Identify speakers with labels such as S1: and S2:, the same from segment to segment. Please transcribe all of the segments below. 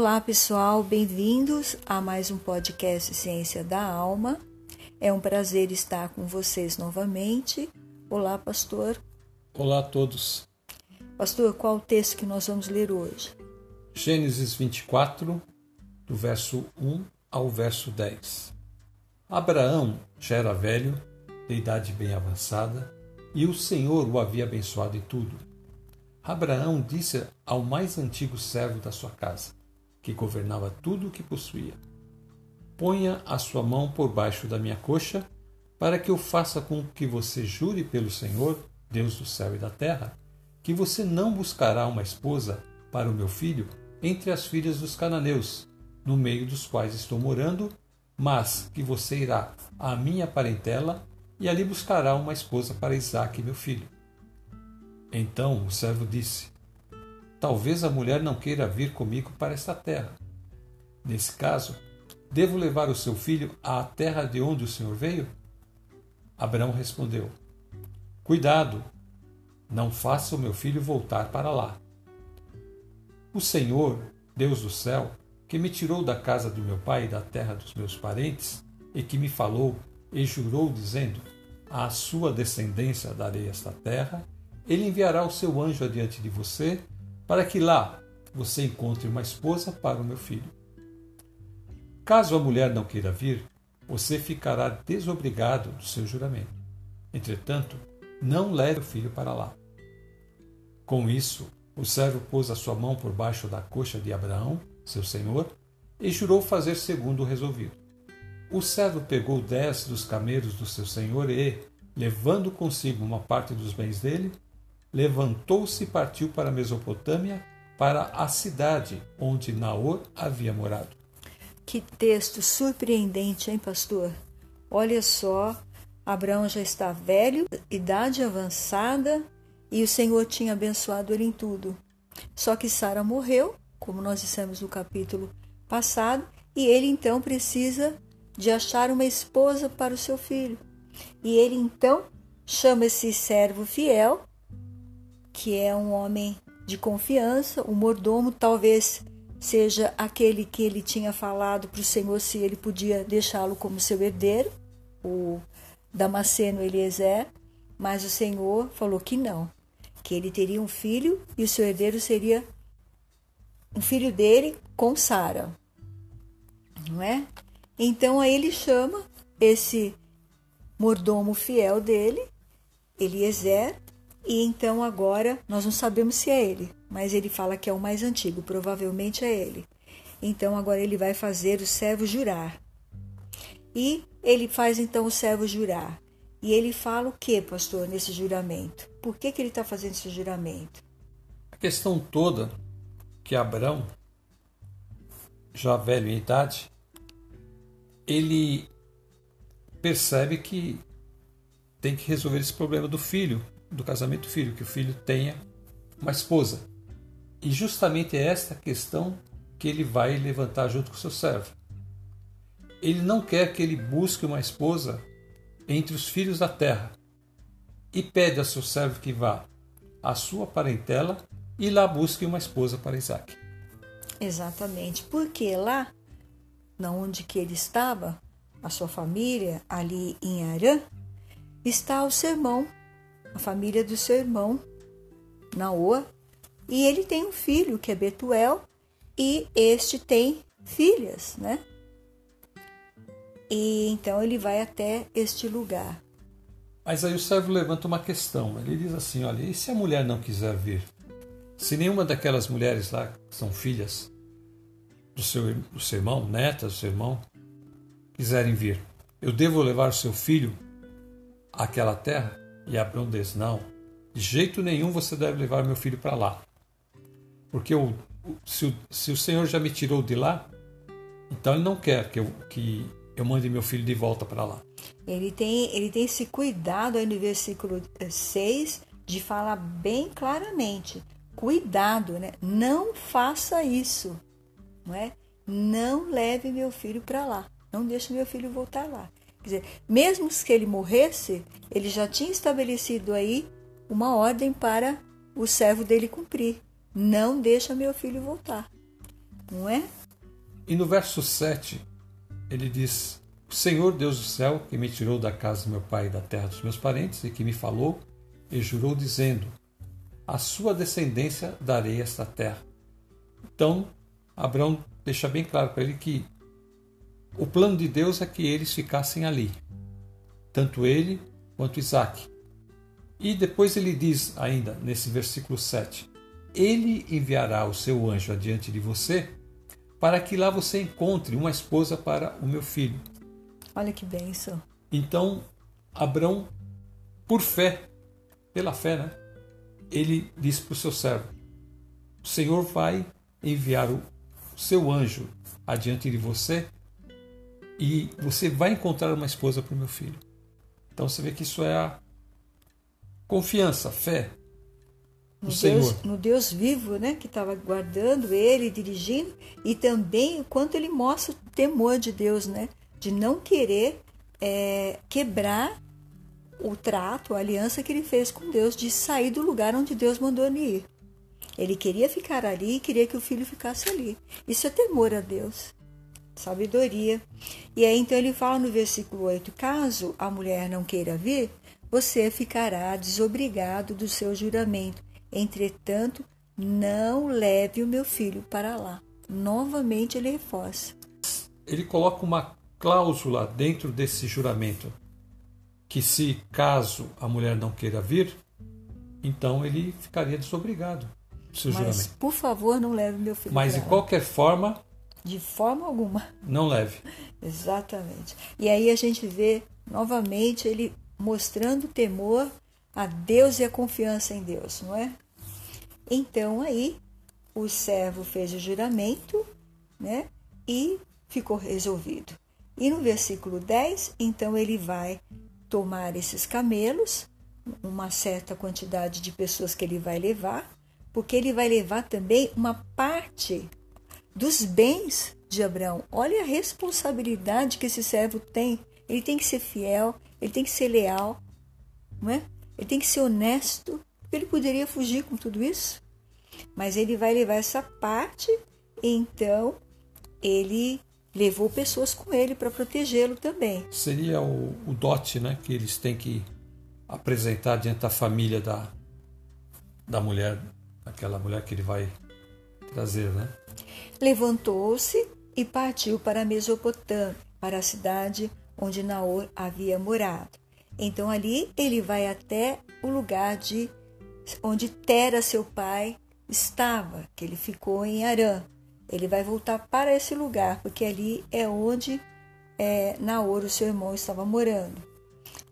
S1: Olá, pessoal, bem-vindos a mais um podcast Ciência da Alma. É um prazer estar com vocês novamente. Olá, pastor.
S2: Olá a todos.
S1: Pastor, qual o texto que nós vamos ler hoje?
S2: Gênesis 24, do verso 1 ao verso 10. Abraão já era velho, de idade bem avançada, e o Senhor o havia abençoado em tudo. Abraão disse ao mais antigo servo da sua casa: que governava tudo o que possuía. Ponha a sua mão por baixo da minha coxa, para que eu faça com que você jure pelo Senhor, Deus do céu e da terra, que você não buscará uma esposa para o meu filho entre as filhas dos cananeus, no meio dos quais estou morando, mas que você irá à minha parentela e ali buscará uma esposa para Isaque, meu filho. Então o servo disse: Talvez a mulher não queira vir comigo para esta terra. Nesse caso, devo levar o seu filho à terra de onde o Senhor veio? Abraão respondeu: Cuidado, não faça o meu filho voltar para lá. O Senhor, Deus do céu, que me tirou da casa do meu pai e da terra dos meus parentes, e que me falou e jurou, dizendo: À sua descendência darei esta terra, ele enviará o seu anjo adiante de você para que lá você encontre uma esposa para o meu filho. Caso a mulher não queira vir, você ficará desobrigado do seu juramento. Entretanto, não leve o filho para lá. Com isso, o servo pôs a sua mão por baixo da coxa de Abraão, seu senhor, e jurou fazer segundo o resolvido. O servo pegou dez dos camelos do seu senhor e, levando consigo uma parte dos bens dele, levantou-se e partiu para a Mesopotâmia, para a cidade onde Naor havia morado.
S1: Que texto surpreendente, hein, pastor? Olha só, Abraão já está velho, idade avançada, e o Senhor tinha abençoado ele em tudo. Só que Sara morreu, como nós dissemos no capítulo passado, e ele então precisa de achar uma esposa para o seu filho. E ele então chama esse servo fiel que é um homem de confiança, o mordomo talvez seja aquele que ele tinha falado para o Senhor se ele podia deixá-lo como seu herdeiro, o Damasceno Eliezer, mas o Senhor falou que não, que ele teria um filho e o seu herdeiro seria um filho dele com Sara. Não é? Então aí ele chama esse mordomo fiel dele, Eliezer, e então agora nós não sabemos se é ele, mas ele fala que é o mais antigo, provavelmente é ele. Então agora ele vai fazer o servo jurar. E ele faz então o servo jurar. E ele fala o que, pastor, nesse juramento? Por que, que ele está fazendo esse juramento?
S2: A questão toda que Abraão, já velho em idade, ele percebe que tem que resolver esse problema do filho, do casamento do filho, que o filho tenha uma esposa. E justamente é esta questão que ele vai levantar junto com seu servo. Ele não quer que ele busque uma esposa entre os filhos da terra e pede a seu servo que vá à sua parentela e lá busque uma esposa para Isaac.
S1: Exatamente, porque lá, na onde que ele estava, a sua família, ali em Arã, está o sermão a família do seu irmão, Naoa, e ele tem um filho que é Betuel, e este tem filhas, né? E então ele vai até este lugar.
S2: Mas aí o servo levanta uma questão. Ele diz assim: olha, e se a mulher não quiser vir? Se nenhuma daquelas mulheres lá que são filhas do seu, do seu irmão, netas do seu irmão, quiserem vir, eu devo levar o seu filho àquela terra? E Abraão disse: Não, de jeito nenhum você deve levar meu filho para lá. Porque o, se, se o Senhor já me tirou de lá, então ele não quer que eu, que eu mande meu filho de volta para lá.
S1: Ele tem, ele tem esse cuidado aí no versículo 6 de falar bem claramente. Cuidado, né? Não faça isso, não é? Não leve meu filho para lá. Não deixe meu filho voltar lá. Dizer, mesmo que ele morresse, ele já tinha estabelecido aí uma ordem para o servo dele cumprir. Não deixa meu filho voltar. não é?
S2: E no verso 7, ele diz: O Senhor Deus do céu, que me tirou da casa do meu pai e da terra dos meus parentes, e que me falou e jurou, dizendo: A sua descendência darei esta terra. Então, Abraão deixa bem claro para ele que o plano de Deus é que eles ficassem ali, tanto ele quanto Isaac. E depois ele diz ainda, nesse versículo 7, Ele enviará o seu anjo adiante de você, para que lá você encontre uma esposa para o meu filho.
S1: Olha que bênção.
S2: Então, Abraão, por fé, pela fé, né? Ele disse para o seu servo: O Senhor vai enviar o seu anjo adiante de você e você vai encontrar uma esposa para o meu filho. Então você vê que isso é a confiança, fé no,
S1: no
S2: Senhor.
S1: Deus, no Deus vivo, né, que estava guardando ele, dirigindo, e também o quanto ele mostra o temor de Deus, né, de não querer é, quebrar o trato, a aliança que ele fez com Deus, de sair do lugar onde Deus mandou ele ir. Ele queria ficar ali e queria que o filho ficasse ali. Isso é temor a Deus, sabedoria. E aí então ele fala no versículo 8: caso a mulher não queira vir, você ficará desobrigado do seu juramento. Entretanto, não leve o meu filho para lá. Novamente ele reforça.
S2: Ele coloca uma cláusula dentro desse juramento que se caso a mulher não queira vir, então ele ficaria desobrigado do seu
S1: Mas,
S2: juramento.
S1: por favor, não leve meu filho
S2: Mas de qualquer forma,
S1: De forma alguma.
S2: não leve.
S1: Exatamente. E aí a gente vê novamente ele mostrando temor a Deus e a confiança em Deus, não é? Então aí o servo fez o juramento, né? E ficou resolvido. E no versículo 10, então ele vai tomar esses camelos, uma certa quantidade de pessoas que ele vai levar, porque ele vai levar também uma parte dos bens de Abraão. Olha a responsabilidade que esse servo tem. Ele tem que ser fiel, ele tem que ser leal, não é? Ele tem que ser honesto. Ele poderia fugir com tudo isso, mas ele vai levar essa parte. Então ele levou pessoas com ele para protegê-lo também.
S2: Seria o, o dote né, que eles têm que apresentar diante da família da, da mulher, aquela mulher que ele vai trazer, né?
S1: Levantou-se e partiu para a Mesopotâmia, para a cidade onde Naor havia morado. Então ali ele vai até o lugar de onde Tera, seu pai, estava, que ele ficou em Arã. Ele vai voltar para esse lugar, porque ali é onde é, Naor, o seu irmão, estava morando.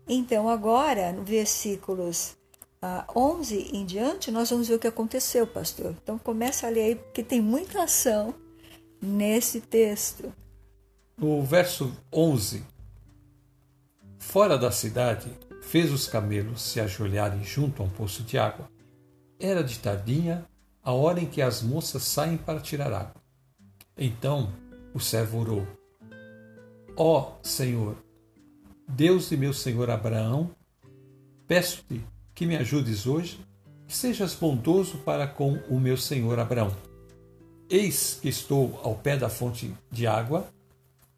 S1: Então, agora, no versículos 11 em diante, nós vamos ver o que aconteceu, pastor. Então, começa a ler aí, porque tem muita ação nesse texto.
S2: No verso 11, fora da cidade, fez os camelos se ajoelharem junto a um poço de água. Era de tardinha, a hora em que as moças saem para tirar água. Então o servo orou: Ó Senhor, Deus de meu senhor Abraão, peço-te que me ajudes hoje, que sejas bondoso para com o meu senhor Abraão. Eis que estou ao pé da fonte de água,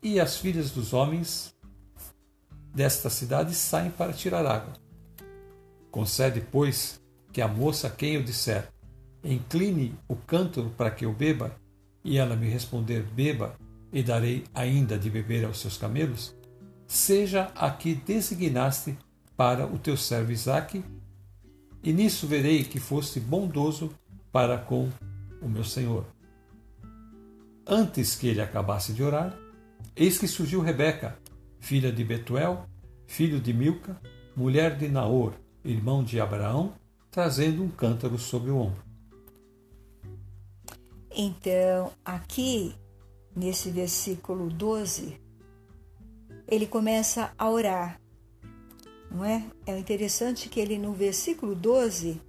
S2: e as filhas dos homens desta cidade saem para tirar água. Concede, pois, que a moça a quem eu disser, incline o cântaro para que eu beba, e ela me responder, beba, e darei ainda de beber aos seus camelos, seja a que designaste para o teu servo Isaque, e nisso verei que foste bondoso para com o meu senhor. Antes que ele acabasse de orar, eis que surgiu Rebeca, filha de Betuel, filho de Milca, mulher de Naor, irmão de Abraão, trazendo um cântaro sobre o ombro.
S1: Então, aqui, nesse versículo 12, ele começa a orar, não é? É interessante que ele, no versículo 12,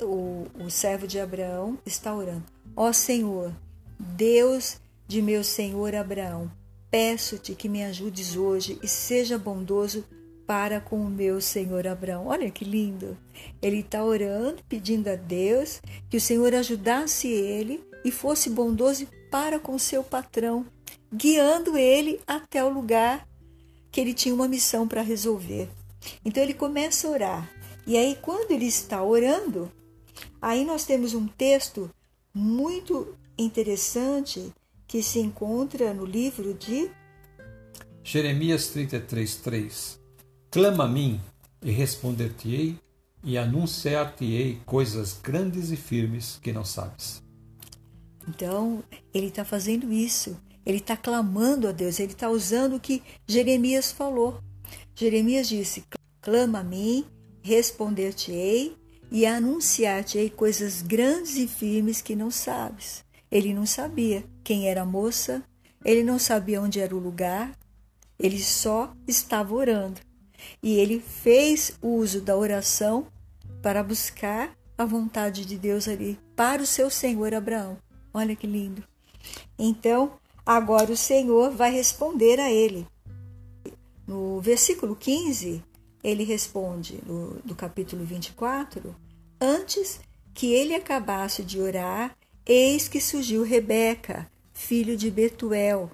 S1: o, o servo de Abraão está orando: Ó Senhor, Deus de meu senhor Abraão, peço-te que me ajudes hoje e seja bondoso para com o meu senhor Abraão. Olha que lindo! Ele está orando, pedindo a Deus que o Senhor ajudasse ele e fosse bondoso depara com seu patrão, guiando ele até o lugar que ele tinha uma missão para resolver. Então ele começa a orar. E aí, quando ele está orando, aí nós temos um texto muito interessante que se encontra no livro de
S2: Jeremias 33, 3 Clama a mim e responder-te-ei e anunciar-te-ei coisas grandes e firmes que não sabes.
S1: Então, ele está fazendo isso. Ele está clamando a Deus, ele está usando o que Jeremias falou. Jeremias disse: Clama a mim, responder-te-ei e anunciar-te-ei coisas grandes e firmes que não sabes. Ele não sabia quem era a moça, ele não sabia onde era o lugar, ele só estava orando. E ele fez uso da oração para buscar a vontade de Deus ali para o seu senhor Abraão. Olha que lindo. Então, Agora o Senhor vai responder a ele. No versículo 15, ele responde, no, do capítulo 24: Antes que ele acabasse de orar, eis que surgiu Rebeca, filho de Betuel,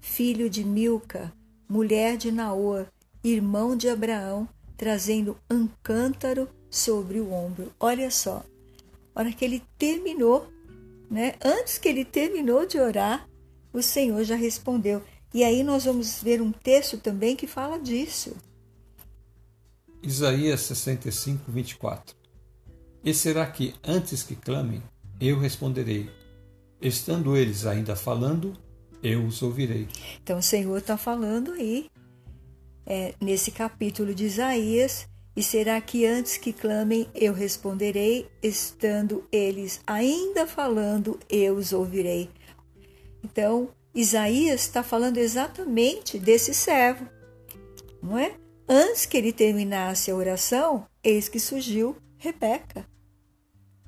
S1: filho de Milca, mulher de Naor, irmão de Abraão, trazendo um cântaro sobre o ombro. Olha só, hora que ele terminou, né? Antes que ele terminou de orar, o Senhor já respondeu. E aí nós vamos ver um texto também que fala disso.
S2: Isaías 65, 24. E será que antes que clamem, eu responderei? Estando eles ainda falando, eu os ouvirei.
S1: Então o Senhor está falando aí, é, nesse capítulo de Isaías, e será que antes que clamem, eu responderei? Estando eles ainda falando, eu os ouvirei. Então, Isaías está falando exatamente desse servo, não é? Antes que ele terminasse a oração, eis que surgiu Rebeca.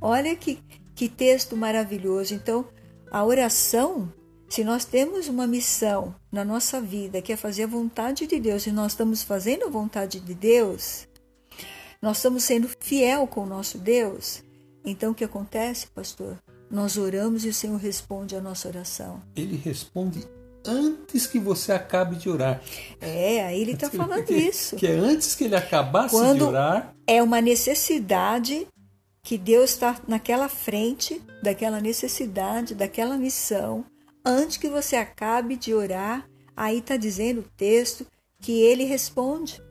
S1: Olha que, que texto maravilhoso. Então, a oração, se nós temos uma missão na nossa vida que é fazer a vontade de Deus e nós estamos fazendo a vontade de Deus, nós estamos sendo fiel com o nosso Deus. Então, o que acontece, pastor? Nós oramos e o Senhor responde a nossa oração.
S2: Ele responde antes que você acabe de orar.
S1: É, aí ele está falando
S2: que,
S1: isso.
S2: Que é antes que ele acabasse
S1: Quando
S2: de orar.
S1: É uma necessidade que Deus está naquela frente daquela necessidade, daquela missão. Antes que você acabe de orar, aí está dizendo o texto que ele responde.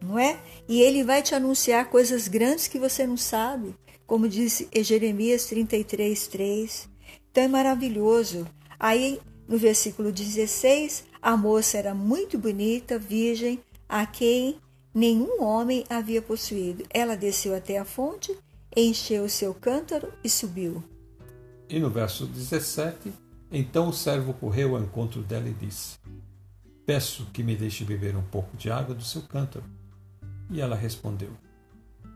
S1: Não é? E ele vai te anunciar coisas grandes que você não sabe como disse Jeremias 33, 3. Então é maravilhoso. Aí no versículo 16, a moça era muito bonita, virgem, a quem nenhum homem havia possuído. Ela desceu até a fonte, encheu seu cântaro e subiu.
S2: E no verso 17, então o servo correu ao encontro dela e disse: Peço que me deixe beber um pouco de água do seu cântaro. E ela respondeu: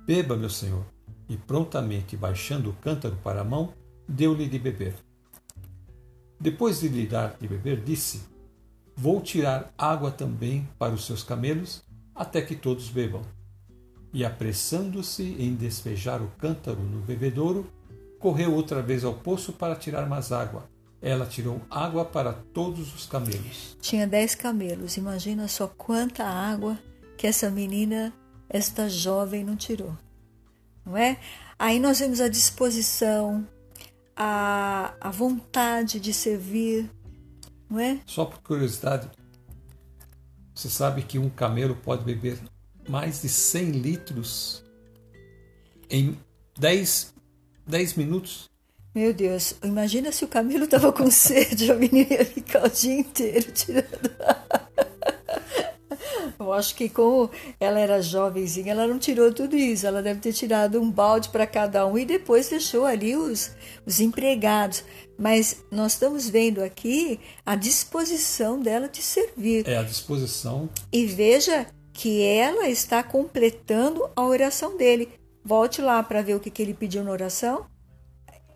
S2: Beba, meu senhor e prontamente baixando o cântaro para a mão, deu-lhe de beber. Depois de lhe dar de beber, disse: Vou tirar água também para os seus camelos, até que todos bebam. E apressando-se em despejar o cântaro no bebedouro, correu outra vez ao poço para tirar mais água. Ela tirou água para todos os camelos.
S1: Tinha dez camelos. Imagina só quanta água que essa menina, esta jovem, não tirou não é? Aí nós vemos a disposição, a, a vontade de servir, não é?
S2: Só por curiosidade, você sabe que um camelo pode beber mais de 100 litros em 10, 10 minutos?
S1: Meu Deus, imagina se o camelo estava com sede, a menina ia ficar o dia inteiro tirando água. Eu acho que como ela era jovenzinha, ela não tirou tudo isso. Ela deve ter tirado um balde para cada um e depois deixou ali os, os empregados. Mas nós estamos vendo aqui a disposição dela de servir.
S2: É a disposição.
S1: E veja que ela está completando a oração dele. Volte lá para ver o que, que ele pediu na oração.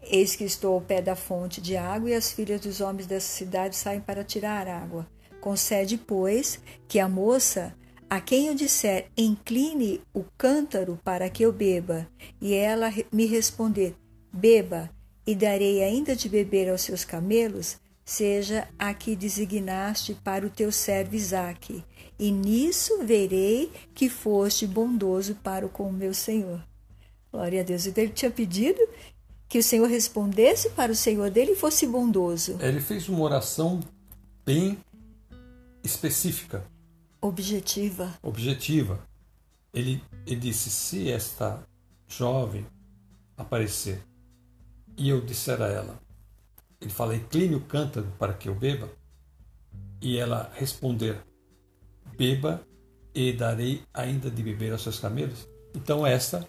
S1: Eis que estou ao pé da fonte de água e as filhas dos homens dessa cidade saem para tirar água. Concede, pois, que a moça, a quem eu disser, incline o cântaro para que eu beba, e ela me responder, beba, e darei ainda de beber aos seus camelos, seja a que designaste para o teu servo Isaque, e nisso verei que foste bondoso para com o meu Senhor. Glória a Deus. Então ele tinha pedido que o Senhor respondesse para o Senhor dele e fosse bondoso.
S2: Ele fez uma oração bem específica.
S1: Objetiva.
S2: Objetiva. Ele, ele disse: se esta jovem aparecer e eu disser a ela, ele fala: incline o cântaro para que eu beba, e ela responder: beba e darei ainda de beber aos seus camelos. Então, esta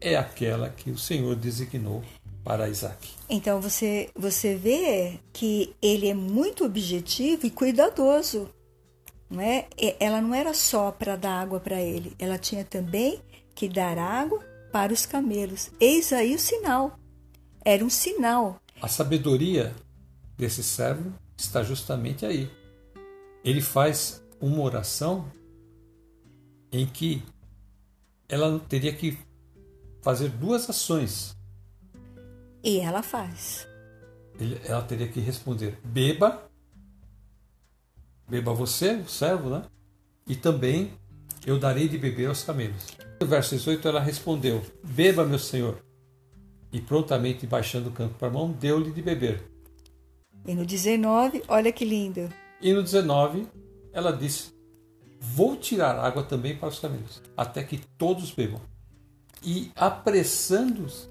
S2: é aquela que o Senhor designou para Isaac.
S1: Então você, você vê que ele é muito objetivo e cuidadoso. Não é? Ela não era só para dar água para ele, ela tinha também que dar água para os camelos. Eis aí o sinal. Era um sinal.
S2: A sabedoria desse servo está justamente aí. Ele faz uma oração em que ela teria que fazer duas ações.
S1: E ela faz.
S2: ela teria que responder: beba, beba você, o servo, né? E também eu darei de beber aos camelos. No verso 18 ela respondeu: Beba, meu senhor. E prontamente baixando o campo para a mão, deu-lhe de beber.
S1: E no 19, olha que lindo.
S2: E no 19, ela disse: Vou tirar água também para os camelos, até que todos bebam e apressando-se,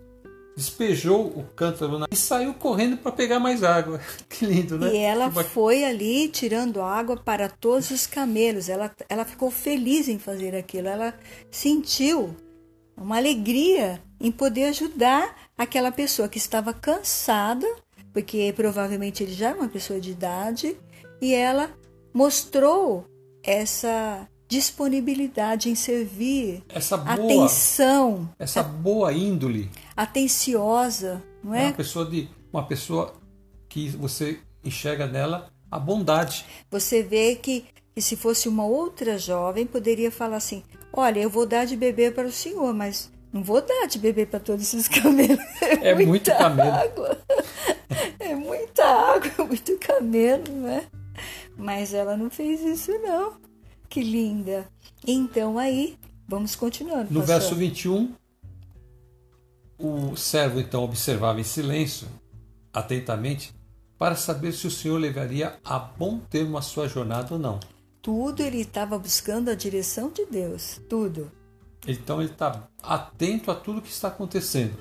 S2: despejou o cântaro na... e saiu correndo para pegar mais água. Que lindo, né?
S1: E ela foi ali tirando água para todos os camelos. Ela, ela ficou feliz em fazer aquilo. Ela sentiu uma alegria em poder ajudar aquela pessoa que estava cansada, porque provavelmente ele já é uma pessoa de idade, e ela mostrou essa disponibilidade em servir,
S2: essa boa,
S1: atenção,
S2: essa boa índole,
S1: atenciosa, não é?
S2: é? Uma pessoa de uma pessoa que você enxerga nela a bondade.
S1: Você vê que, que se fosse uma outra jovem poderia falar assim: olha, eu vou dar de beber para o senhor, mas não vou dar de beber para todos esses camelos.
S2: É, é muito camelo.
S1: Água. É muita água, muito camelo, né? Mas ela não fez isso não. Que linda. Então aí, vamos continuando.
S2: No pastor. verso 21, o servo então observava em silêncio, atentamente, para saber se o Senhor levaria a bom termo a sua jornada ou não.
S1: Tudo ele estava buscando a direção de Deus, tudo.
S2: Então ele está atento a tudo que está acontecendo.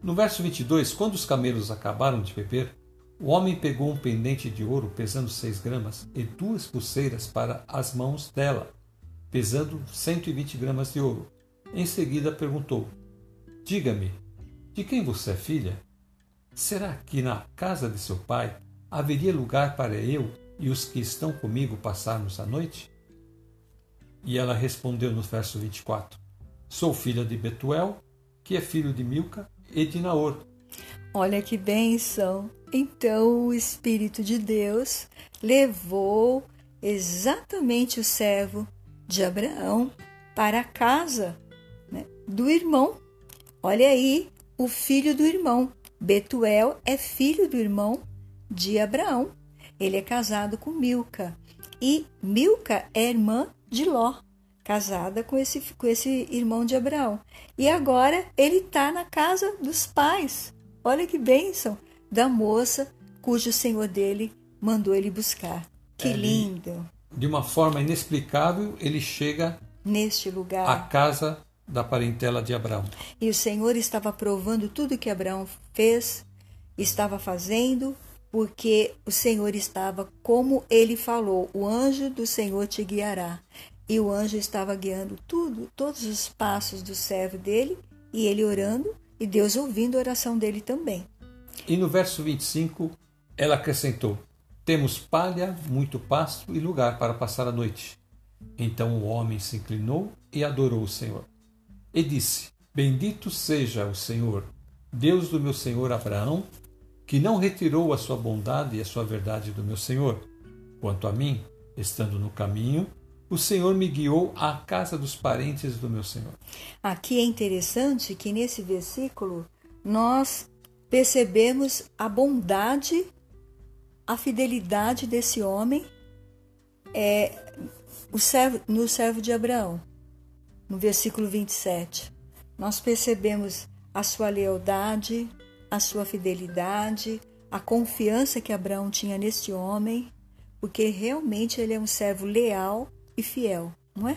S2: No verso 22, quando os camelos acabaram de beber, o homem pegou um pendente de ouro pesando seis gramas e duas pulseiras para as mãos dela, pesando 120 gramas de ouro. Em seguida perguntou: Diga-me, de quem você é filha? Será que na casa de seu pai haveria lugar para eu e os que estão comigo passarmos a noite? E ela respondeu no verso 24: Sou filha de Betuel, que é filho de Milca e de Naor.
S1: Olha que bênção! Então o Espírito de Deus levou exatamente o servo de Abraão para a casa né, do irmão. Olha aí, o filho do irmão. Betuel é filho do irmão de Abraão. Ele é casado com Milca. E Milca é irmã de Ló, casada com esse, com esse irmão de Abraão. E agora ele está na casa dos pais. Olha que bênção! da moça cujo senhor dele mandou ele buscar. Que é, lindo!
S2: De uma forma inexplicável, ele chega
S1: neste lugar
S2: à casa da parentela de Abraão.
S1: E o Senhor estava provando tudo que Abraão fez, estava fazendo, porque o Senhor estava como ele falou: o anjo do Senhor te guiará. E o anjo estava guiando tudo, todos os passos do servo dele, e ele orando, e Deus ouvindo a oração dele também.
S2: E no verso 25, ela acrescentou: Temos palha, muito pasto e lugar para passar a noite. Então o homem se inclinou e adorou o Senhor. E disse: Bendito seja o Senhor, Deus do meu senhor Abraão, que não retirou a sua bondade e a sua verdade do meu senhor. Quanto a mim, estando no caminho, o Senhor me guiou à casa dos parentes do meu senhor.
S1: Aqui é interessante que nesse versículo nós percebemos a bondade, a fidelidade desse homem é, o servo, no servo de Abraão, no versículo 27. Nós percebemos a sua lealdade, a sua fidelidade, a confiança que Abraão tinha neste homem, porque realmente ele é um servo leal e fiel, não é?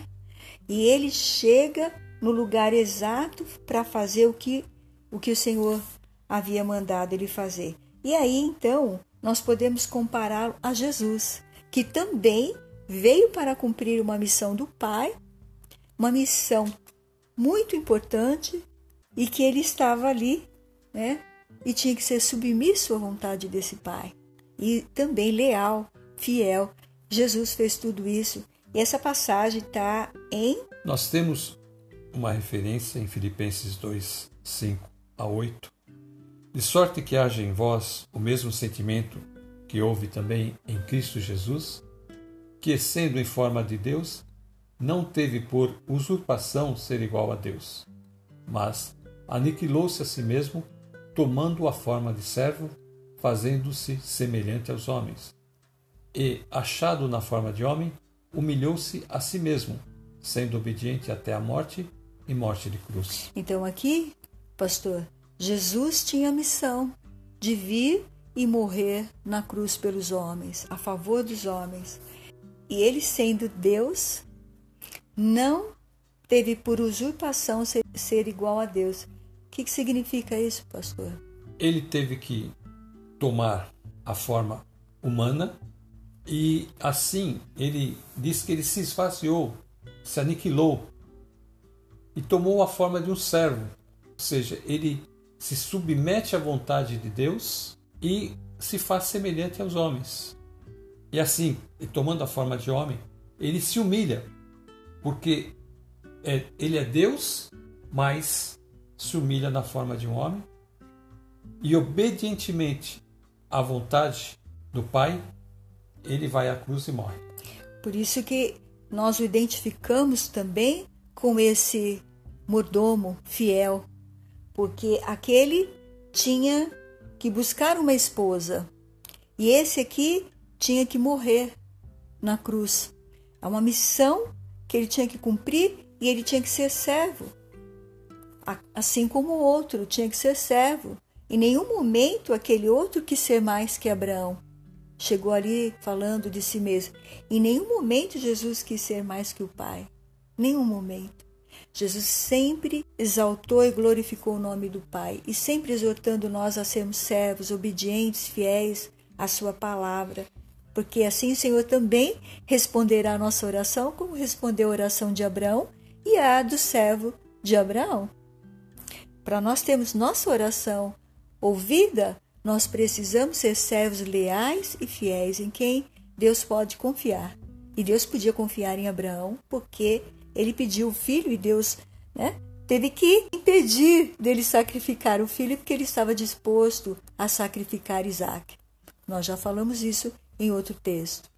S1: E ele chega no lugar exato para fazer o que o que o Senhor havia mandado ele fazer. E aí então nós podemos compará-lo a Jesus, que também veio para cumprir uma missão do Pai, uma missão muito importante e que ele estava ali, né? E tinha que ser submisso à vontade desse Pai. E também leal, fiel. Jesus fez tudo isso. E essa passagem está em.
S2: Nós temos uma referência em Filipenses 2, 5 a 8. De sorte que haja em vós o mesmo sentimento que houve também em Cristo Jesus, que, sendo em forma de Deus, não teve por usurpação ser igual a Deus, mas aniquilou-se a si mesmo, tomando a forma de servo, fazendo-se semelhante aos homens. E, achado na forma de homem, humilhou-se a si mesmo, sendo obediente até a morte e morte de cruz.
S1: Então, aqui, pastor, Jesus tinha a missão de vir e morrer na cruz pelos homens, a favor dos homens. E ele, sendo Deus, não teve por usurpação ser, ser igual a Deus. O que, que significa isso, pastor?
S2: Ele teve que tomar a forma humana e assim ele diz que ele se esvaziou, se aniquilou e tomou a forma de um servo. Ou seja, ele se submete à vontade de Deus e se faz semelhante aos homens. E assim, tomando a forma de homem, ele se humilha, porque é, ele é Deus, mas se humilha na forma de um homem e obedientemente à vontade do Pai, ele vai à cruz e morre.
S1: Por isso que nós o identificamos também com esse mordomo fiel, porque aquele tinha que buscar uma esposa e esse aqui tinha que morrer na cruz. É uma missão que ele tinha que cumprir e ele tinha que ser servo. Assim como o outro tinha que ser servo. Em nenhum momento aquele outro quis ser mais que Abraão. Chegou ali falando de si mesmo. Em nenhum momento Jesus quis ser mais que o Pai. Nenhum momento. Jesus sempre exaltou e glorificou o nome do Pai e sempre exortando nós a sermos servos, obedientes, fiéis à Sua palavra porque assim o Senhor também responderá a nossa oração, como respondeu a oração de Abraão e a do servo de Abraão. Para nós termos nossa oração ouvida, nós precisamos ser servos leais e fiéis em quem Deus pode confiar. E Deus podia confiar em Abraão porque ele pediu o filho e Deus né, teve que impedir dele sacrificar o filho porque ele estava disposto a sacrificar Isaac. Nós já falamos isso em outro texto.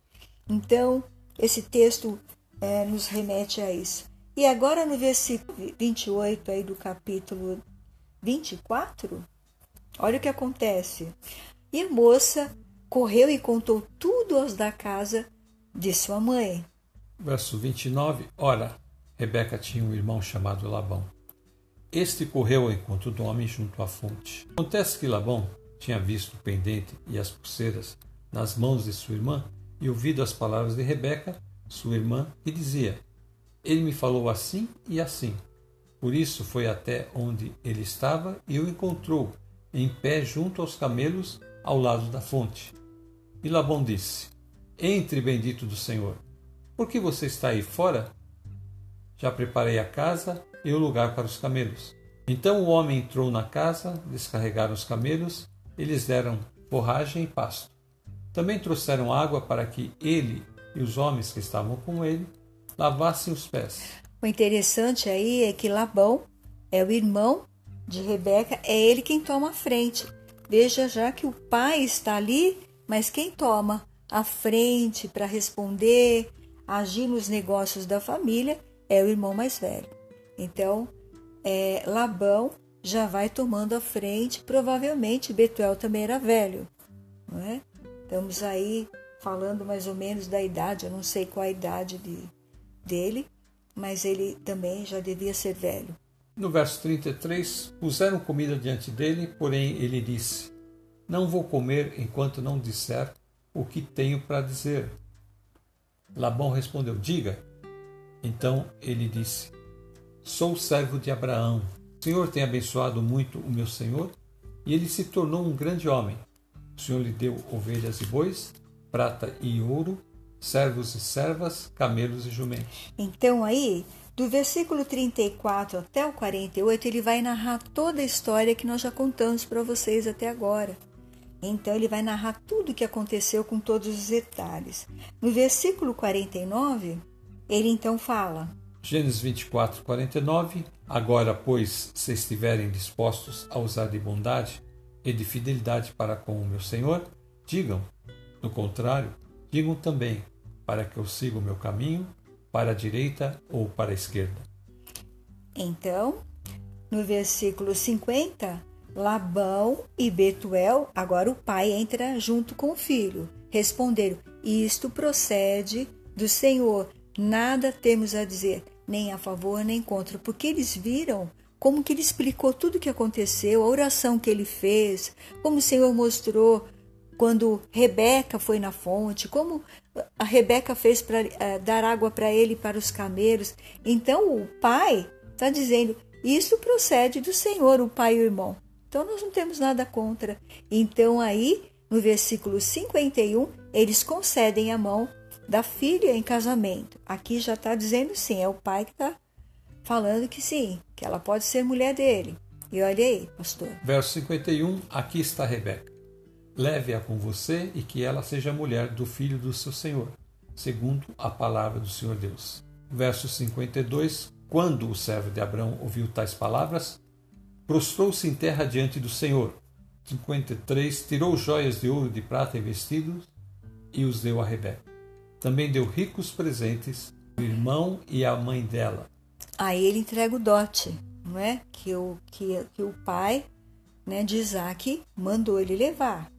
S1: Então, esse texto é, nos remete a isso. E agora no versículo 28 aí do capítulo 24, olha o que acontece. E a moça correu e contou tudo aos da casa de sua mãe.
S2: Verso 29. Ora, Rebeca tinha um irmão chamado Labão. Este correu ao encontro do homem junto à fonte. Acontece que Labão tinha visto o pendente e as pulseiras nas mãos de sua irmã e ouvido as palavras de Rebeca, sua irmã, e dizia: Ele me falou assim e assim. Por isso foi até onde ele estava e o encontrou, em pé junto aos camelos, ao lado da fonte. E Labão disse: Entre, bendito do Senhor. Por que você está aí fora? Já preparei a casa e o lugar para os camelos. Então o homem entrou na casa, descarregaram os camelos e lhes deram forragem e pasto. Também trouxeram água para que ele e os homens que estavam com ele lavassem os pés.
S1: O interessante aí é que Labão é o irmão de Rebeca, é ele quem toma a frente. Veja já que o pai está ali, mas quem toma a frente para responder, agir nos negócios da família é o irmão mais velho. Então, é, Labão já vai tomando a frente. Provavelmente Betuel também era velho, não é? Estamos aí falando mais ou menos da idade, eu não sei qual a idade de, dele, mas ele também já devia ser velho.
S2: No verso 33, puseram comida diante dele, porém ele disse: Não vou comer enquanto não disser o que tenho para dizer. Labão respondeu: Diga. Então ele disse: Sou servo de Abraão. O Senhor tem abençoado muito o meu senhor, e ele se tornou um grande homem. O Senhor lhe deu ovelhas e bois, prata e ouro, servos e servas, camelos e jumentos.
S1: Então aí, do versículo 34 até o 48, ele vai narrar toda a história que nós já contamos para vocês até agora. Então ele vai narrar tudo o que aconteceu com todos os detalhes. No versículo 49, ele então fala:
S2: Gênesis 24, 49 Agora, pois, se estiverem dispostos a usar de bondade e de fidelidade para com o meu Senhor, digam. Do contrário, digam também, para que eu siga o meu caminho, para a direita ou para a esquerda.
S1: Então, no versículo 50, Labão e Betuel, agora o pai entra junto com o filho. Responderam: Isto procede do Senhor. Nada temos a dizer, nem a favor nem contra, porque eles viram como que ele explicou tudo o que aconteceu, a oração que ele fez, como o Senhor mostrou quando Rebeca foi na fonte, como a Rebeca fez para uh, eh, dar água para ele e para os camelos. Então o pai está dizendo: Isso procede do Senhor, o pai e o irmão. Então nós não temos nada contra. Então aí, no versículo 51, eles concedem a mão da filha em casamento. Aqui já está dizendo sim, é o pai que está falando que sim, que ela pode ser mulher dele. E olha aí, pastor.
S2: Verso 51, aqui está Rebeca. Leve-a com você e que ela seja mulher do filho do seu senhor, segundo a palavra do Senhor Deus. Verso 52, quando o servo de Abraão ouviu tais palavras, prostrou-se em terra diante do Senhor. 53. Tirou joias de ouro, de prata e vestidos e os deu a Rebeca. Também deu ricos presentes ao irmão e à mãe dela.
S1: Aí ele entrega o dote, não é? Que o, que, que o pai né, de Isaac mandou ele levar.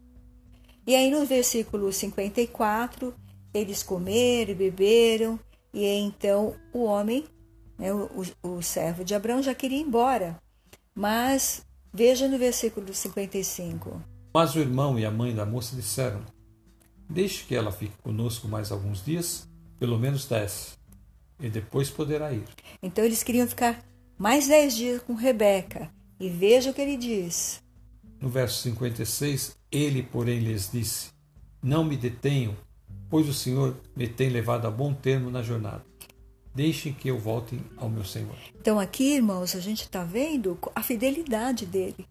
S1: E aí no versículo 54, eles comeram e beberam, e então o homem, né, o, o servo de Abraão, já queria ir embora. Mas veja no versículo 55.
S2: Mas o irmão e a mãe da moça disseram: Deixe que ela fique conosco mais alguns dias, pelo menos dez, e depois poderá ir.
S1: Então eles queriam ficar mais dez dias com Rebeca. E veja o que ele diz.
S2: No verso 56, ele, porém, lhes disse: Não me detenham, pois o Senhor me tem levado a bom termo na jornada. Deixem que eu volte ao meu Senhor.
S1: Então, aqui, irmãos, a gente está vendo a fidelidade dele.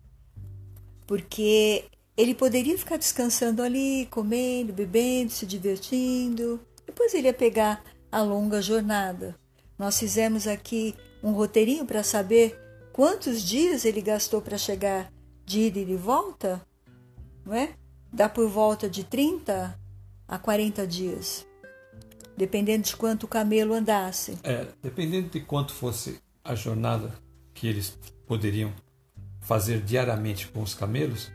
S1: Porque ele poderia ficar descansando ali, comendo, bebendo, se divertindo. Depois ele ia pegar a longa jornada. Nós fizemos aqui um roteirinho para saber quantos dias ele gastou para chegar de ida e de volta, não é? Dá por volta de 30 a 40 dias dependendo de quanto o camelo andasse.
S2: É, dependendo de quanto fosse a jornada que eles poderiam fazer diariamente com os camelos,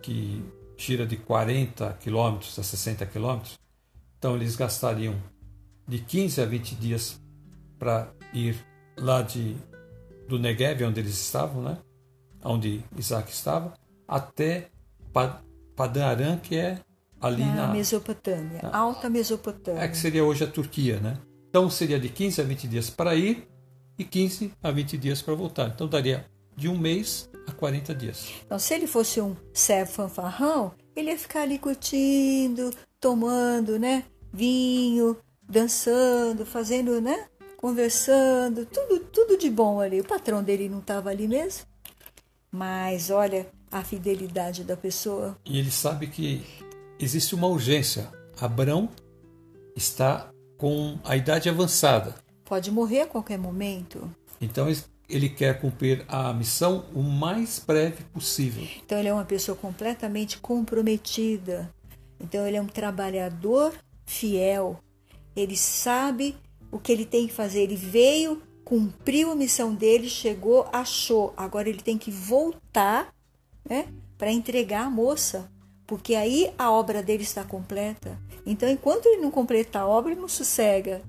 S2: que gira de 40 quilômetros a 60 quilômetros, então eles gastariam de 15 a 20 dias para ir lá de do Negev, onde eles estavam, né? onde Isaac estava, até Padan Aram, que é ali na,
S1: na Mesopotâmia, na, Alta Mesopotâmia.
S2: É que seria hoje a Turquia, né? Então seria de 15 a 20 dias para ir e 15 a 20 dias para voltar. Então daria de um mês a 40 dias.
S1: Então, se ele fosse um servo fanfarrão, ele ia ficar ali curtindo, tomando, né? Vinho, dançando, fazendo, né? Conversando, tudo, tudo de bom ali. O patrão dele não estava ali mesmo. Mas olha a fidelidade da pessoa.
S2: E ele sabe que existe uma urgência. Abrão está com a idade avançada.
S1: Pode morrer a qualquer momento.
S2: Então ele quer cumprir a missão o mais breve possível.
S1: Então ele é uma pessoa completamente comprometida. Então ele é um trabalhador fiel. Ele sabe o que ele tem que fazer. Ele veio cumpriu a missão dele, chegou, achou. Agora ele tem que voltar né, para entregar a moça, porque aí a obra dele está completa. Então, enquanto ele não completar a obra, ele não sossega.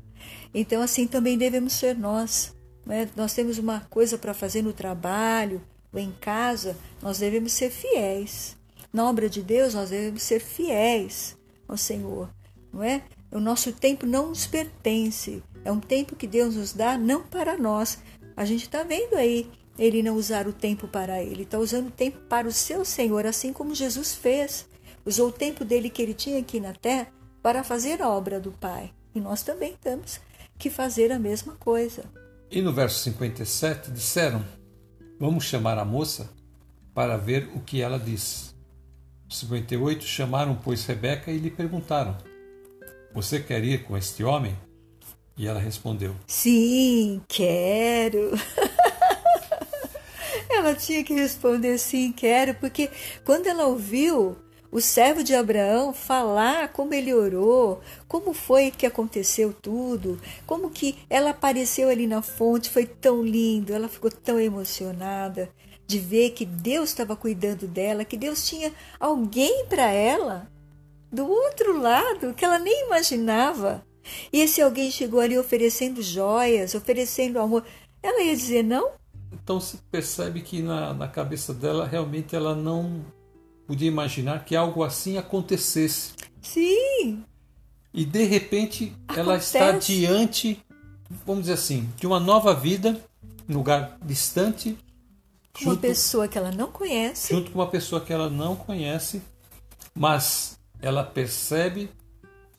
S1: Então, assim também devemos ser nós. Né? Nós temos uma coisa para fazer no trabalho ou em casa, nós devemos ser fiéis. Na obra de Deus, nós devemos ser fiéis ao Senhor, não é? O nosso tempo não nos pertence, é um tempo que Deus nos dá não para nós. A gente está vendo aí ele não usar o tempo para ele, está usando o tempo para o seu Senhor, assim como Jesus fez. Usou o tempo dele que ele tinha aqui na terra para fazer a obra do Pai. E nós também temos que fazer a mesma coisa.
S2: E no verso 57 disseram: Vamos chamar a moça para ver o que ela diz. 58 chamaram, pois, Rebeca e lhe perguntaram: Você quer ir com este homem? E ela respondeu:
S1: Sim, quero. ela tinha que responder sim, quero, porque quando ela ouviu o servo de Abraão falar como ele orou, como foi que aconteceu tudo, como que ela apareceu ali na fonte, foi tão lindo, ela ficou tão emocionada de ver que Deus estava cuidando dela, que Deus tinha alguém para ela do outro lado que ela nem imaginava. E esse alguém chegou ali oferecendo joias, oferecendo amor. Ela ia dizer não?
S2: Então se percebe que na, na cabeça dela realmente ela não podia imaginar que algo assim acontecesse.
S1: Sim.
S2: E de repente Acontece. ela está diante, vamos dizer assim, de uma nova vida, um lugar distante.
S1: Com uma pessoa que ela não conhece.
S2: Junto com uma pessoa que ela não conhece, mas ela percebe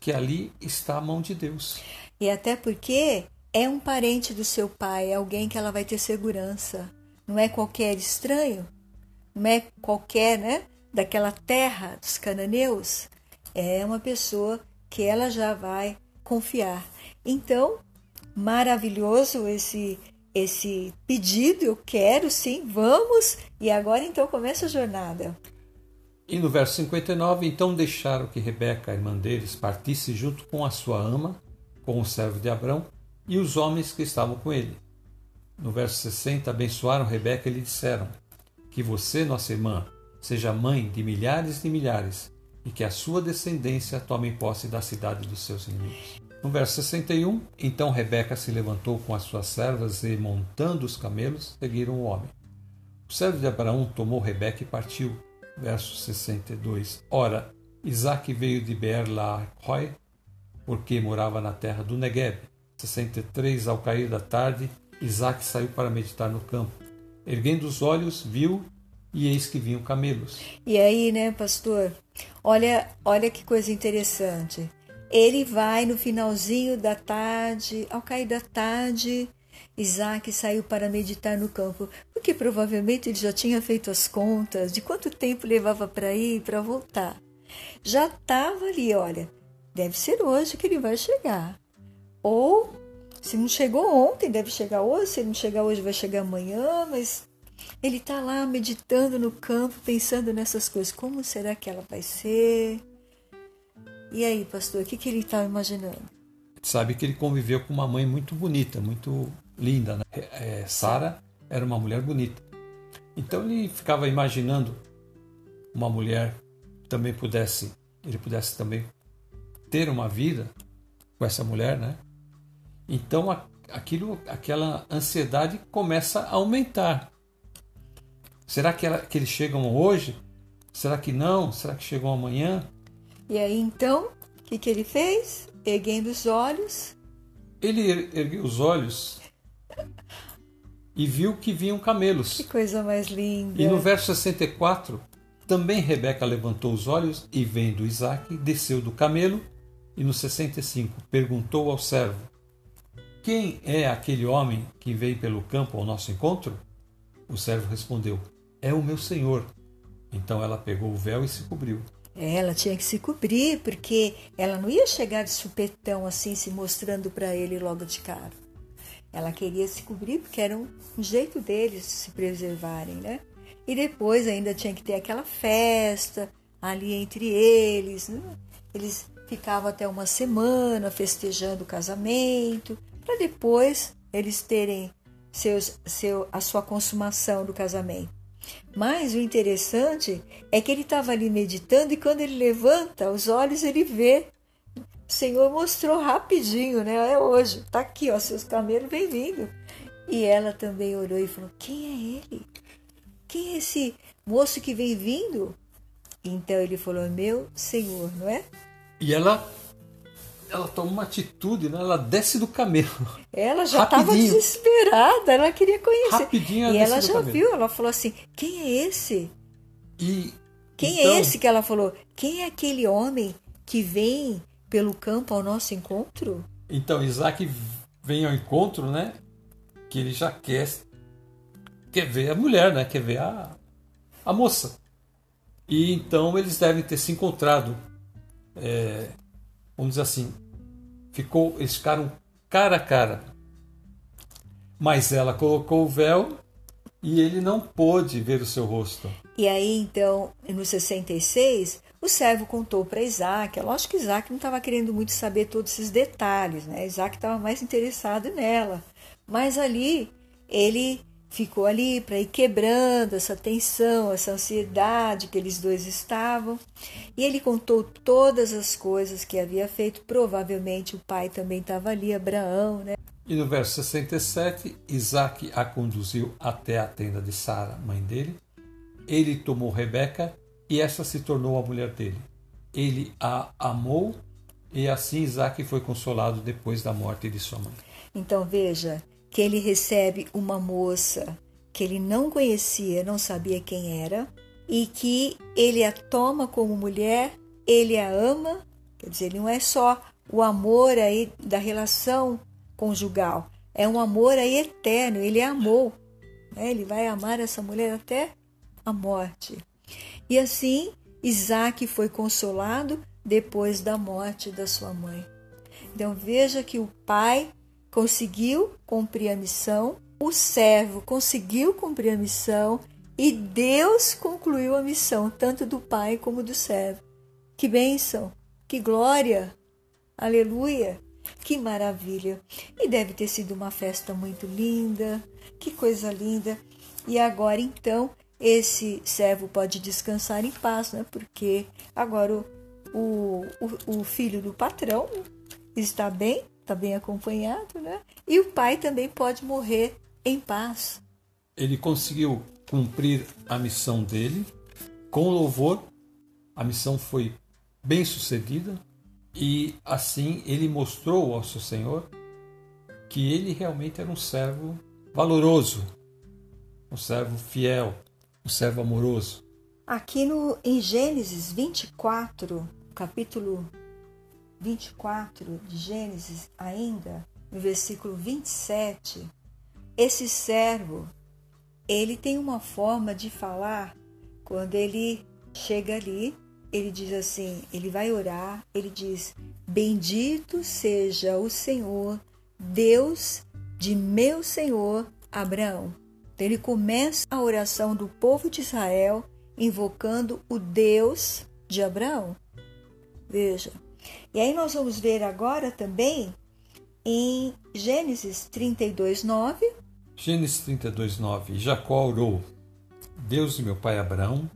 S2: que ali está a mão de Deus.
S1: E até porque é um parente do seu pai, é alguém que ela vai ter segurança. Não é qualquer estranho, não é qualquer, né? daquela terra dos cananeus, é uma pessoa que ela já vai confiar. Então, maravilhoso esse esse pedido, eu quero sim, vamos, e agora então começa a jornada.
S2: E no verso 59, então deixaram que Rebeca, a irmã deles, partisse junto com a sua ama, com o servo de Abrão e os homens que estavam com ele. No verso 60, abençoaram Rebeca e lhe disseram: Que você, nossa irmã, seja mãe de milhares de milhares, e que a sua descendência tome posse da cidade dos seus inimigos. No verso 61, então Rebeca se levantou com as suas servas e, montando os camelos, seguiram o homem. O servo de Abraão tomou Rebeca e partiu. Verso 62. Ora, Isaac veio de Beer-la-Roi, porque morava na terra do Negueb. 63. Ao cair da tarde, Isaac saiu para meditar no campo. Erguendo os olhos, viu e eis que vinham camelos.
S1: E aí, né, pastor? Olha, olha que coisa interessante. Ele vai no finalzinho da tarde, ao cair da tarde, Isaac saiu para meditar no campo, porque provavelmente ele já tinha feito as contas de quanto tempo levava para ir e para voltar. Já estava ali, olha, deve ser hoje que ele vai chegar. Ou, se não chegou ontem, deve chegar hoje, se não chegar hoje, vai chegar amanhã, mas ele está lá meditando no campo, pensando nessas coisas. Como será que ela vai ser? E aí, pastor, o que, que ele estava imaginando?
S2: Sabe que ele conviveu com uma mãe muito bonita, muito linda. Né? É, Sara era uma mulher bonita. Então ele ficava imaginando uma mulher também pudesse, ele pudesse também ter uma vida com essa mulher, né? Então aquilo, aquela ansiedade começa a aumentar. Será que, ela, que eles chegam hoje? Será que não? Será que chegam amanhã?
S1: E aí então, o que, que ele fez? Erguendo os olhos.
S2: Ele er, ergueu os olhos e viu que vinham camelos.
S1: Que coisa mais linda.
S2: E no verso 64, também Rebeca levantou os olhos e, vendo Isaac, desceu do camelo. E no 65, perguntou ao servo: Quem é aquele homem que veio pelo campo ao nosso encontro? O servo respondeu: é o meu Senhor. Então ela pegou o véu e se cobriu.
S1: Ela tinha que se cobrir, porque ela não ia chegar de supetão assim, se mostrando para ele logo de cara. Ela queria se cobrir porque era um, jeito deles se preservarem, né? E depois ainda tinha que ter aquela festa ali entre eles. Né? Eles ficavam até uma semana festejando o casamento, para depois eles terem seus, seu, a sua consumação do casamento. Mas o interessante é que ele estava ali meditando e quando ele levanta os olhos, ele vê. O Senhor mostrou rapidinho, né? É hoje, tá aqui, ó, seus camelos vem vindo. E ela também olhou e falou: Quem é ele? Quem é esse moço que vem vindo? Então ele falou: Meu Senhor, não é?
S2: E ela ela toma uma atitude, né? ela desce do camelo.
S1: Ela já estava desesperada, ela queria conhecer.
S2: Rapidinho ela
S1: E ela já viu, ela falou assim: quem é esse?
S2: E,
S1: quem é então... é esse que ela falou? Quem é aquele homem que vem pelo campo ao nosso encontro?
S2: Então, Isaac vem ao encontro, né? Que ele já quer, quer ver a mulher, né? Quer ver a, a moça. E então eles devem ter se encontrado, é, vamos dizer assim, ficou, eles ficaram cara a cara. Mas ela colocou o véu e ele não pôde ver o seu rosto.
S1: E aí, então, no 66, o servo contou para Isaac. É lógico que Isaac não estava querendo muito saber todos esses detalhes, né? Isaac estava mais interessado nela. Mas ali, ele ficou ali para ir quebrando essa tensão, essa ansiedade que eles dois estavam. E ele contou todas as coisas que havia feito. Provavelmente o pai também estava ali, Abraão, né?
S2: E no verso 67, Isaac a conduziu até a tenda de Sara, mãe dele. Ele tomou Rebeca e essa se tornou a mulher dele. Ele a amou e assim Isaac foi consolado depois da morte de sua mãe.
S1: Então veja, que ele recebe uma moça que ele não conhecia, não sabia quem era, e que ele a toma como mulher, ele a ama, quer dizer, ele não é só o amor aí da relação conjugal, é um amor aí eterno, ele amou, né? ele vai amar essa mulher até a morte. E assim, Isaac foi consolado depois da morte da sua mãe. Então veja que o pai conseguiu cumprir a missão, o servo conseguiu cumprir a missão e Deus concluiu a missão, tanto do pai como do servo. Que bênção, que glória, aleluia, que maravilha. E deve ter sido uma festa muito linda, que coisa linda. E agora então, esse servo pode descansar em paz, né? porque agora o, o, o filho do patrão está bem está bem acompanhado, né? E o pai também pode morrer em paz.
S2: Ele conseguiu cumprir a missão dele com louvor. A missão foi bem sucedida e assim ele mostrou ao seu Senhor que ele realmente era um servo valoroso, um servo fiel, um servo amoroso.
S1: Aqui no em Gênesis 24, capítulo 24 de Gênesis, ainda, no versículo 27, esse servo, ele tem uma forma de falar quando ele chega ali, ele diz assim, ele vai orar, ele diz: Bendito seja o Senhor, Deus de meu Senhor Abraão. Ele começa a oração do povo de Israel invocando o Deus de Abraão. Veja, e aí nós vamos ver agora também em Gênesis 32, 9.
S2: Gênesis 32, 9. Jacó orou: Deus de meu pai Abraão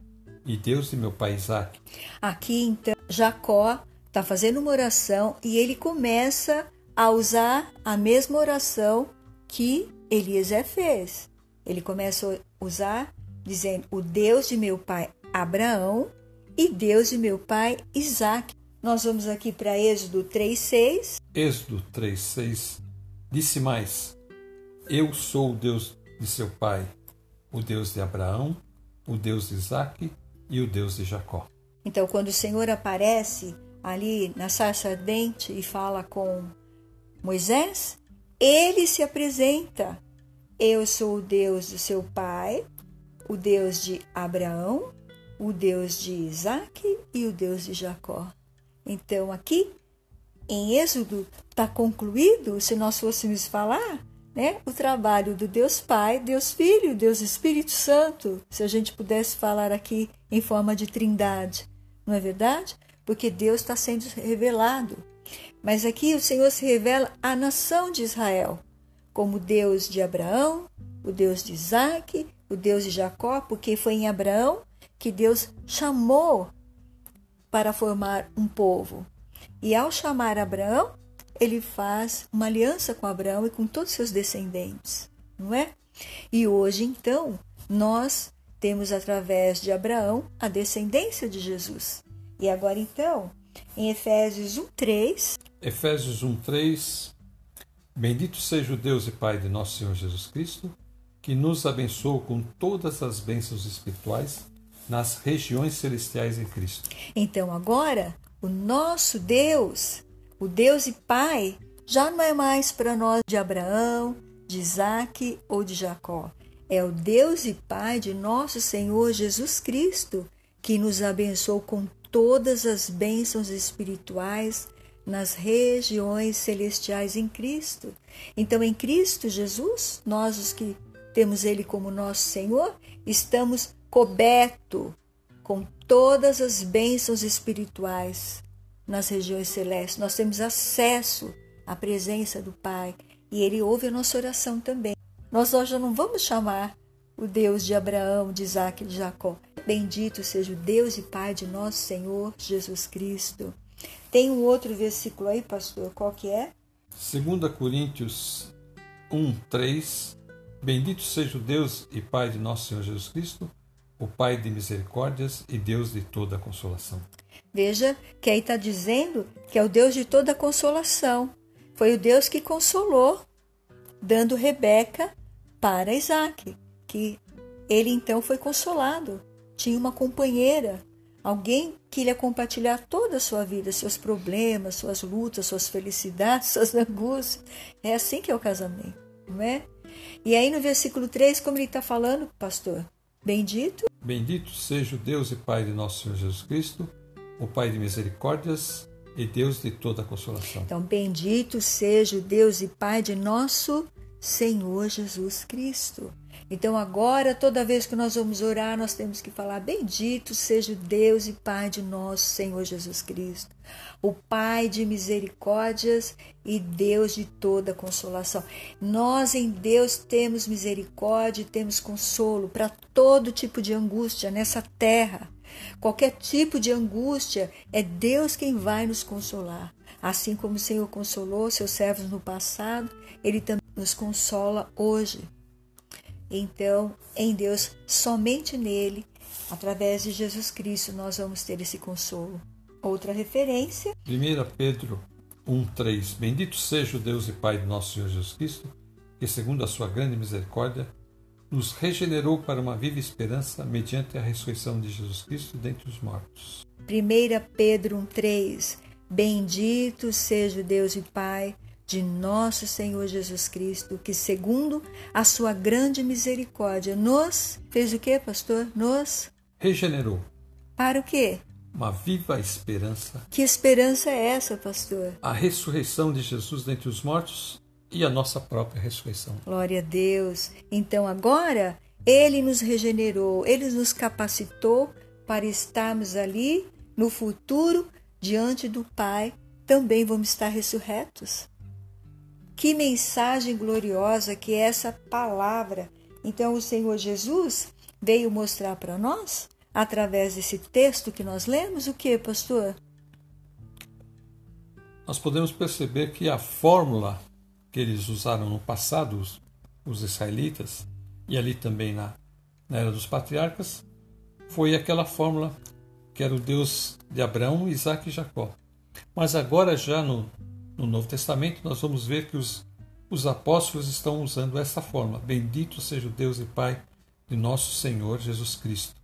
S2: e Deus de meu pai Isaac.
S1: Aqui então, Jacó está fazendo uma oração e ele começa a usar a mesma oração que Eliezer fez. Ele começa a usar dizendo: O Deus de meu pai Abraão e Deus de meu pai Isaac. Nós vamos aqui para Êxodo 3:6.
S2: Êxodo 3:6 disse mais: Eu sou o Deus de seu pai, o Deus de Abraão, o Deus de Isaque e o Deus de Jacó.
S1: Então, quando o Senhor aparece ali na sarça ardente e fala com Moisés, ele se apresenta. Eu sou o Deus do seu pai, o Deus de Abraão, o Deus de Isaque e o Deus de Jacó. Então, aqui em Êxodo está concluído, se nós fôssemos falar, né, o trabalho do Deus Pai, Deus Filho, Deus Espírito Santo, se a gente pudesse falar aqui em forma de trindade, não é verdade? Porque Deus está sendo revelado. Mas aqui o Senhor se revela à nação de Israel, como Deus de Abraão, o Deus de Isaac, o Deus de Jacó, porque foi em Abraão que Deus chamou para formar um povo. E ao chamar Abraão, ele faz uma aliança com Abraão e com todos os seus descendentes, não é? E hoje, então, nós temos através de Abraão a descendência de Jesus. E agora, então, em Efésios 1:3,
S2: Efésios 1:3 Bendito seja o Deus e Pai de nosso Senhor Jesus Cristo, que nos abençoou com todas as bênçãos espirituais nas regiões celestiais em Cristo.
S1: Então agora, o nosso Deus, o Deus e Pai, já não é mais para nós de Abraão, de Isaac ou de Jacó. É o Deus e Pai de nosso Senhor Jesus Cristo, que nos abençoou com todas as bênçãos espirituais nas regiões celestiais em Cristo. Então, em Cristo Jesus, nós os que temos Ele como nosso Senhor, estamos cobertos com todas as bênçãos espirituais nas regiões celestes. Nós temos acesso à presença do Pai e Ele ouve a nossa oração também. Nós hoje não vamos chamar o Deus de Abraão, de Isaac e de Jacó. Bendito seja o Deus e Pai de nosso Senhor Jesus Cristo. Tem um outro versículo aí, pastor, qual que é?
S2: 2 Coríntios 1, 3 Bendito seja o Deus e Pai de nosso Senhor Jesus Cristo, o Pai de misericórdias e Deus de toda consolação.
S1: Veja que aí está dizendo que é o Deus de toda consolação. Foi o Deus que consolou, dando Rebeca para Isaac, que ele então foi consolado. Tinha uma companheira, alguém que lhe compartilhar toda a sua vida, seus problemas, suas lutas, suas felicidades, suas angústias. É assim que é o casamento, não é? E aí no versículo 3, como ele está falando, pastor? Bendito.
S2: Bendito seja o Deus e Pai de nosso Senhor Jesus Cristo, o Pai de misericórdias e Deus de toda consolação.
S1: Então, bendito seja o Deus e Pai de nosso Senhor Jesus Cristo. Então, agora, toda vez que nós vamos orar, nós temos que falar: Bendito seja o Deus e Pai de nosso Senhor Jesus Cristo, o Pai de misericórdias e Deus de toda consolação. Nós em Deus temos misericórdia e temos consolo para todo tipo de angústia nessa terra. Qualquer tipo de angústia, é Deus quem vai nos consolar. Assim como o Senhor consolou seus servos no passado, Ele também nos consola hoje. Então, em Deus, somente nele, através de Jesus Cristo, nós vamos ter esse consolo. Outra referência.
S2: 1 Pedro 1,3 Bendito seja o Deus e Pai de nosso Senhor Jesus Cristo, que, segundo a sua grande misericórdia, nos regenerou para uma viva esperança mediante a ressurreição de Jesus Cristo dentre os mortos.
S1: 1 Pedro 1,3 Bendito seja o Deus e Pai de nosso Senhor Jesus Cristo, que segundo a sua grande misericórdia nos fez o que, pastor? Nos
S2: regenerou.
S1: Para o quê?
S2: Uma viva esperança.
S1: Que esperança é essa, pastor?
S2: A ressurreição de Jesus dentre os mortos e a nossa própria ressurreição.
S1: Glória a Deus. Então agora ele nos regenerou, ele nos capacitou para estarmos ali no futuro diante do Pai. Também vamos estar ressurretos. Que mensagem gloriosa que é essa palavra. Então, o Senhor Jesus veio mostrar para nós, através desse texto que nós lemos, o que, pastor?
S2: Nós podemos perceber que a fórmula que eles usaram no passado, os, os israelitas, e ali também na, na era dos patriarcas, foi aquela fórmula que era o Deus de Abraão, Isaac e Jacó. Mas agora, já no, no Novo Testamento, nós vamos ver que os, os apóstolos estão usando essa forma: Bendito seja o Deus e Pai de nosso Senhor Jesus Cristo.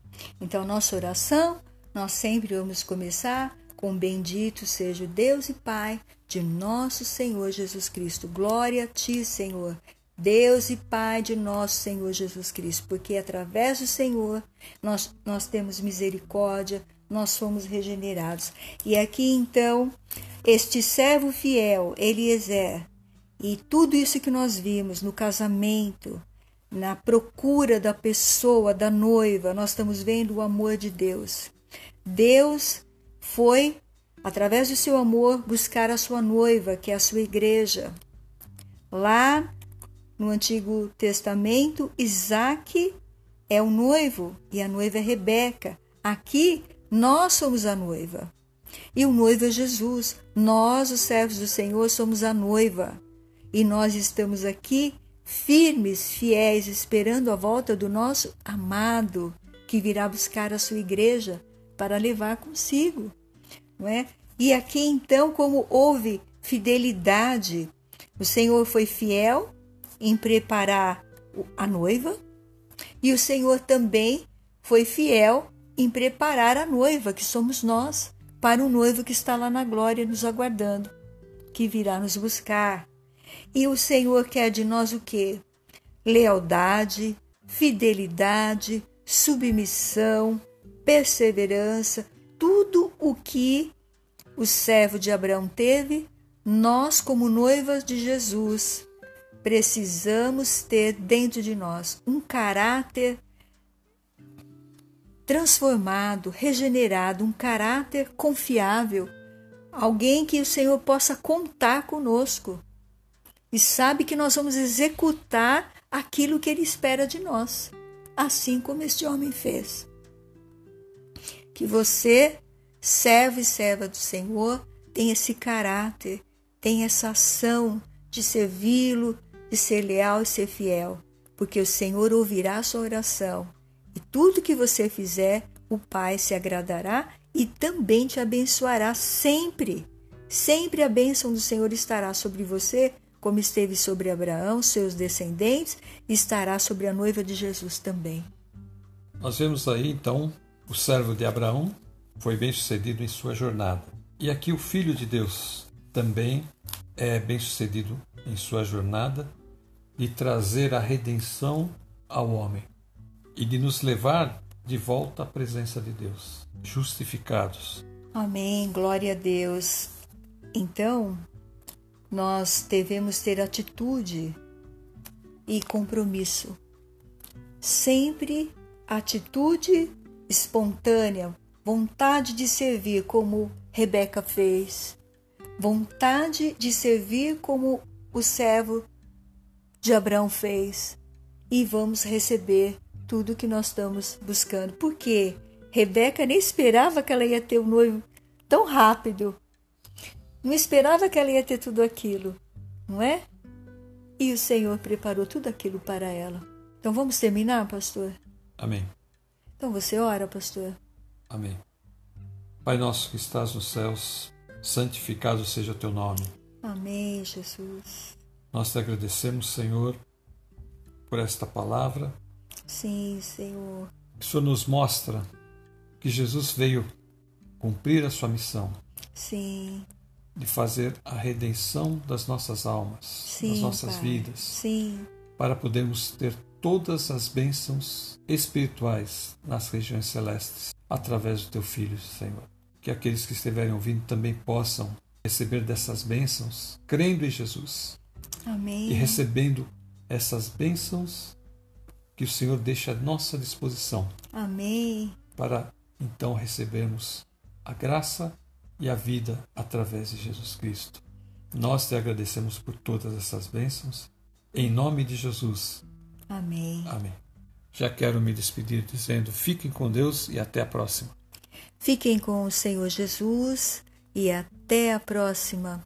S1: Então, nossa oração, nós sempre vamos começar com Bendito seja o Deus e Pai de nosso Senhor Jesus Cristo. Glória a Ti, Senhor. Deus e Pai de nosso Senhor Jesus Cristo, porque através do Senhor nós, nós temos misericórdia, nós somos regenerados. E aqui então este servo fiel, Eliezer, e tudo isso que nós vimos no casamento, na procura da pessoa, da noiva, nós estamos vendo o amor de Deus. Deus foi, através do seu amor, buscar a sua noiva, que é a sua igreja. Lá no Antigo Testamento, Isaac é o noivo e a noiva é Rebeca. Aqui, nós somos a noiva. E o noivo é Jesus. Nós, os servos do Senhor, somos a noiva. E nós estamos aqui firmes, fiéis, esperando a volta do nosso amado, que virá buscar a sua igreja para levar consigo, não é? E aqui então, como houve fidelidade, o Senhor foi fiel em preparar a noiva, e o Senhor também foi fiel em preparar a noiva, que somos nós, para o noivo que está lá na glória nos aguardando, que virá nos buscar. E o Senhor quer de nós o quê? Lealdade, fidelidade, submissão, perseverança, tudo o que o servo de Abraão teve, nós, como noivas de Jesus, precisamos ter dentro de nós um caráter transformado, regenerado, um caráter confiável, alguém que o Senhor possa contar conosco e sabe que nós vamos executar aquilo que Ele espera de nós, assim como este homem fez. Que você, servo e serva do Senhor, tenha esse caráter, tenha essa ação de servi-lo, de ser leal e ser fiel, porque o Senhor ouvirá a sua oração tudo que você fizer, o Pai se agradará e também te abençoará sempre. Sempre a bênção do Senhor estará sobre você, como esteve sobre Abraão, seus descendentes, estará sobre a noiva de Jesus também.
S2: Nós vemos aí então o servo de Abraão foi bem sucedido em sua jornada. E aqui o Filho de Deus também é bem sucedido em sua jornada de trazer a redenção ao homem e de nos levar de volta à presença de Deus, justificados.
S1: Amém, glória a Deus. Então, nós devemos ter atitude e compromisso. Sempre atitude espontânea, vontade de servir como Rebeca fez, vontade de servir como o servo de Abraão fez, e vamos receber tudo que nós estamos buscando. Porque Rebeca nem esperava que ela ia ter um noivo tão rápido. Não esperava que ela ia ter tudo aquilo, não é? E o Senhor preparou tudo aquilo para ela. Então vamos terminar, pastor?
S2: Amém.
S1: Então você ora, pastor.
S2: Amém. Pai nosso que estás nos céus, santificado seja o teu nome.
S1: Amém, Jesus.
S2: Nós te agradecemos, Senhor, por esta palavra
S1: Sim, Senhor.
S2: O Senhor nos mostra que Jesus veio cumprir a sua missão.
S1: Sim.
S2: De fazer a redenção das nossas almas, Sim, das nossas
S1: pai.
S2: vidas.
S1: Sim.
S2: Para podermos ter todas as bênçãos espirituais nas regiões celestes através do teu filho, Senhor. Que aqueles que estiverem ouvindo também possam receber dessas bênçãos, crendo em Jesus.
S1: Amém.
S2: E recebendo essas bênçãos que o Senhor deixa à nossa disposição.
S1: Amém.
S2: Para então recebermos a graça e a vida através de Jesus Cristo. Nós te agradecemos por todas essas bênçãos. Em nome de Jesus.
S1: Amém.
S2: Amém. Já quero me despedir dizendo: fiquem com Deus e até a próxima.
S1: Fiquem com o Senhor Jesus e até a próxima.